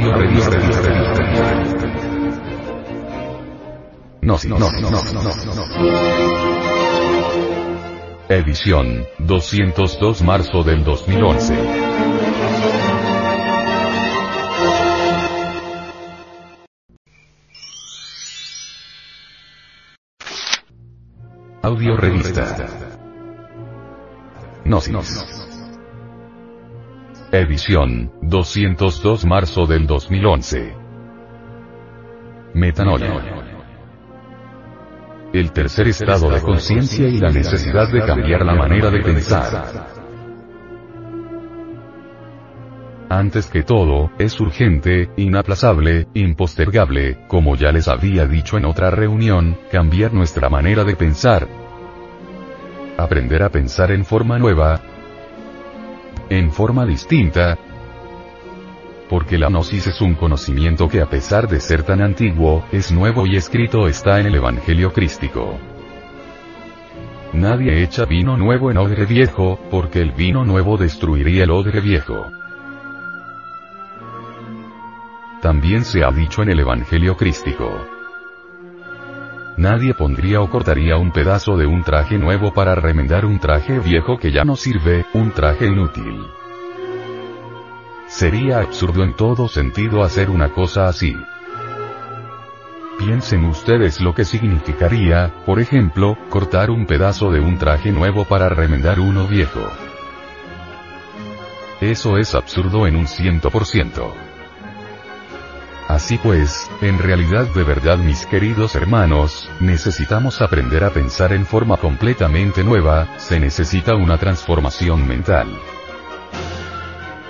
Audio revista. No, no, no, no, no, no. Edición 202 marzo del 2011. Audio revista. Gnosis. Edición 202 marzo del 2011. Metanoia. El tercer estado de conciencia y la necesidad de cambiar la manera de pensar. Antes que todo, es urgente, inaplazable, impostergable, como ya les había dicho en otra reunión, cambiar nuestra manera de pensar. Aprender a pensar en forma nueva, en forma distinta, porque la gnosis es un conocimiento que a pesar de ser tan antiguo, es nuevo y escrito está en el Evangelio crístico. Nadie echa vino nuevo en odre viejo, porque el vino nuevo destruiría el odre viejo. También se ha dicho en el Evangelio crístico. Nadie pondría o cortaría un pedazo de un traje nuevo para remendar un traje viejo que ya no sirve, un traje inútil. Sería absurdo en todo sentido hacer una cosa así. Piensen ustedes lo que significaría, por ejemplo, cortar un pedazo de un traje nuevo para remendar uno viejo. Eso es absurdo en un ciento por ciento. Así pues, en realidad de verdad mis queridos hermanos, necesitamos aprender a pensar en forma completamente nueva, se necesita una transformación mental.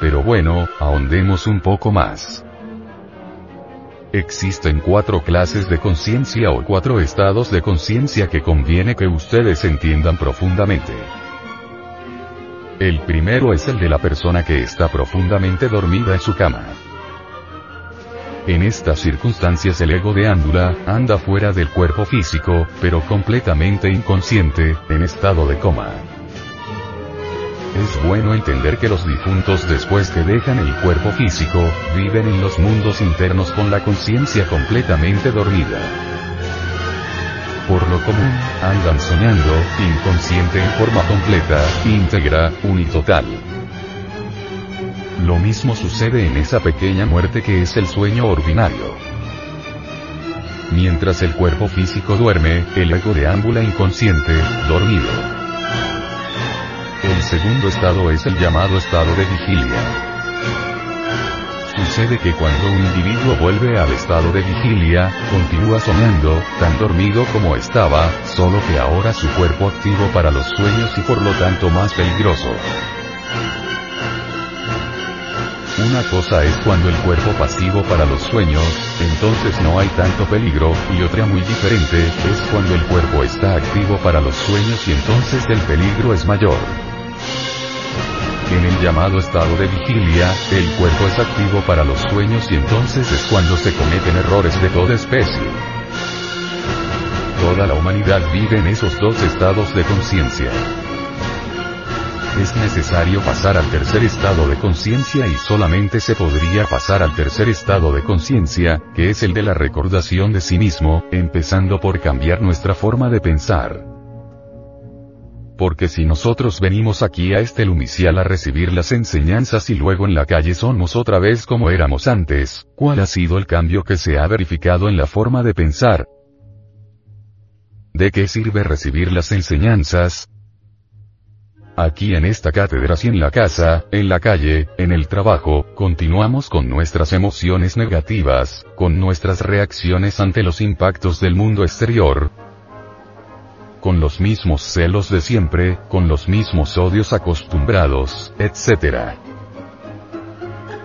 Pero bueno, ahondemos un poco más. Existen cuatro clases de conciencia o cuatro estados de conciencia que conviene que ustedes entiendan profundamente. El primero es el de la persona que está profundamente dormida en su cama. En estas circunstancias el ego de Ándula, anda fuera del cuerpo físico, pero completamente inconsciente, en estado de coma. Es bueno entender que los difuntos después que dejan el cuerpo físico, viven en los mundos internos con la conciencia completamente dormida. Por lo común, andan soñando, inconsciente en forma completa, íntegra, unitotal. Lo mismo sucede en esa pequeña muerte que es el sueño ordinario. Mientras el cuerpo físico duerme, el ego deambula inconsciente, dormido. El segundo estado es el llamado estado de vigilia. Sucede que cuando un individuo vuelve al estado de vigilia, continúa soñando, tan dormido como estaba, solo que ahora su cuerpo activo para los sueños y por lo tanto más peligroso. Una cosa es cuando el cuerpo pasivo para los sueños, entonces no hay tanto peligro, y otra muy diferente, es cuando el cuerpo está activo para los sueños y entonces el peligro es mayor. En el llamado estado de vigilia, el cuerpo es activo para los sueños y entonces es cuando se cometen errores de toda especie. Toda la humanidad vive en esos dos estados de conciencia es necesario pasar al tercer estado de conciencia y solamente se podría pasar al tercer estado de conciencia, que es el de la recordación de sí mismo, empezando por cambiar nuestra forma de pensar. Porque si nosotros venimos aquí a este lumicial a recibir las enseñanzas y luego en la calle somos otra vez como éramos antes, ¿cuál ha sido el cambio que se ha verificado en la forma de pensar? ¿De qué sirve recibir las enseñanzas? Aquí en esta cátedra y en la casa, en la calle, en el trabajo, continuamos con nuestras emociones negativas, con nuestras reacciones ante los impactos del mundo exterior, con los mismos celos de siempre, con los mismos odios acostumbrados, etc.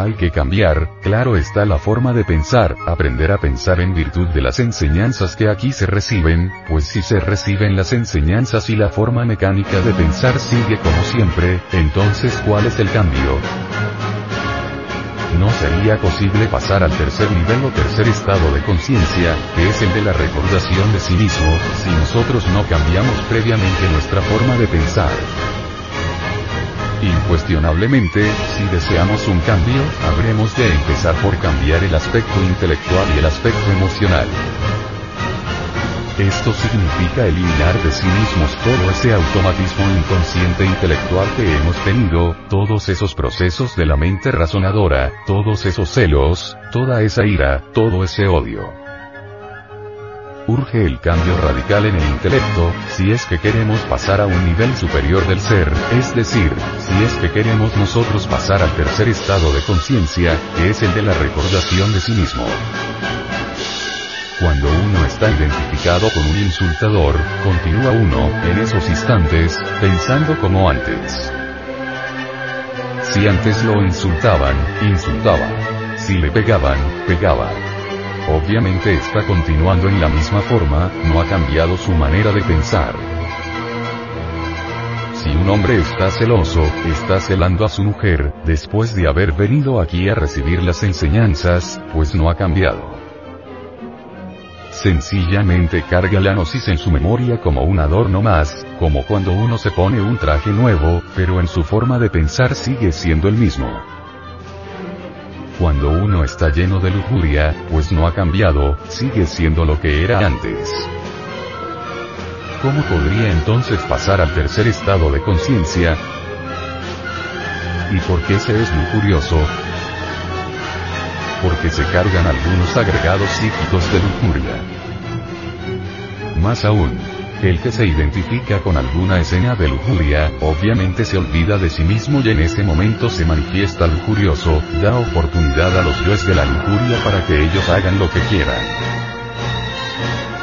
Hay que cambiar, claro está la forma de pensar, aprender a pensar en virtud de las enseñanzas que aquí se reciben, pues si se reciben las enseñanzas y la forma mecánica de pensar sigue como siempre, entonces ¿cuál es el cambio? No sería posible pasar al tercer nivel o tercer estado de conciencia, que es el de la recordación de sí mismo, si nosotros no cambiamos previamente nuestra forma de pensar. Incuestionablemente, si deseamos un cambio, habremos de empezar por cambiar el aspecto intelectual y el aspecto emocional. Esto significa eliminar de sí mismos todo ese automatismo inconsciente intelectual que hemos tenido, todos esos procesos de la mente razonadora, todos esos celos, toda esa ira, todo ese odio. Urge el cambio radical en el intelecto, si es que queremos pasar a un nivel superior del ser, es decir, si es que queremos nosotros pasar al tercer estado de conciencia, que es el de la recordación de sí mismo. Cuando uno está identificado con un insultador, continúa uno, en esos instantes, pensando como antes. Si antes lo insultaban, insultaba. Si le pegaban, pegaba. Obviamente está continuando en la misma forma, no ha cambiado su manera de pensar. Si un hombre está celoso, está celando a su mujer, después de haber venido aquí a recibir las enseñanzas, pues no ha cambiado. Sencillamente carga la gnosis en su memoria como un adorno más, como cuando uno se pone un traje nuevo, pero en su forma de pensar sigue siendo el mismo. Cuando uno está lleno de lujuria, pues no ha cambiado, sigue siendo lo que era antes. ¿Cómo podría entonces pasar al tercer estado de conciencia? ¿Y por qué se es lujurioso? porque se cargan algunos agregados psíquicos de lujuria. Más aún, el que se identifica con alguna escena de lujuria, obviamente se olvida de sí mismo y en ese momento se manifiesta lujurioso, da oportunidad a los dioses de la lujuria para que ellos hagan lo que quieran.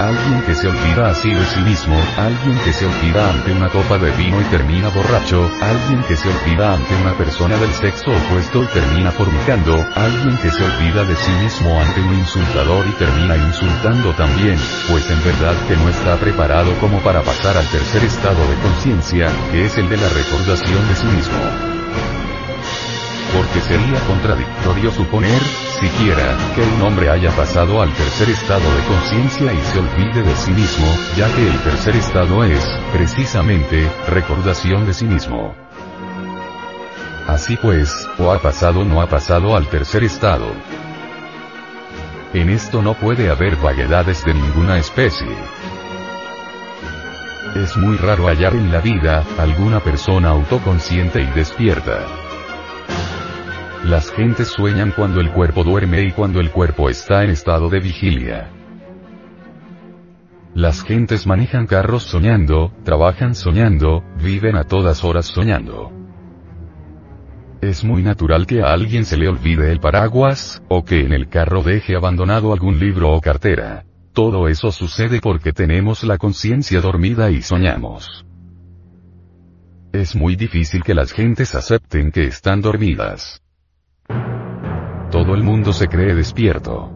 Alguien que se olvida así de sí mismo, alguien que se olvida ante una copa de vino y termina borracho, alguien que se olvida ante una persona del sexo opuesto y termina fornicando, alguien que se olvida de sí mismo ante un insultador y termina insultando también, pues en verdad que no está preparado como para pasar al tercer estado de conciencia, que es el de la recordación de sí mismo porque sería contradictorio suponer, siquiera, que un hombre haya pasado al tercer estado de conciencia y se olvide de sí mismo, ya que el tercer estado es, precisamente, recordación de sí mismo. Así pues, o ha pasado o no ha pasado al tercer estado. En esto no puede haber vaguedades de ninguna especie. Es muy raro hallar en la vida, alguna persona autoconsciente y despierta. Las gentes sueñan cuando el cuerpo duerme y cuando el cuerpo está en estado de vigilia. Las gentes manejan carros soñando, trabajan soñando, viven a todas horas soñando. Es muy natural que a alguien se le olvide el paraguas, o que en el carro deje abandonado algún libro o cartera. Todo eso sucede porque tenemos la conciencia dormida y soñamos. Es muy difícil que las gentes acepten que están dormidas. Todo el mundo se cree despierto.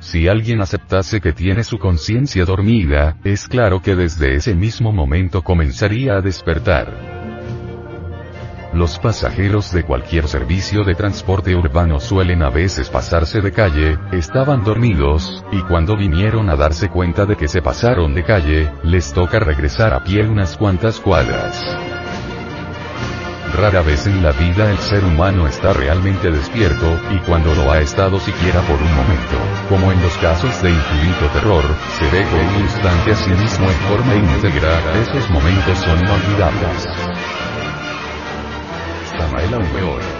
Si alguien aceptase que tiene su conciencia dormida, es claro que desde ese mismo momento comenzaría a despertar. Los pasajeros de cualquier servicio de transporte urbano suelen a veces pasarse de calle, estaban dormidos, y cuando vinieron a darse cuenta de que se pasaron de calle, les toca regresar a pie unas cuantas cuadras. Rara vez en la vida el ser humano está realmente despierto, y cuando lo ha estado siquiera por un momento, como en los casos de infinito terror, se ve que un instante a sí mismo en forma íntegra, esos momentos son inolvidables. Samael Aumeor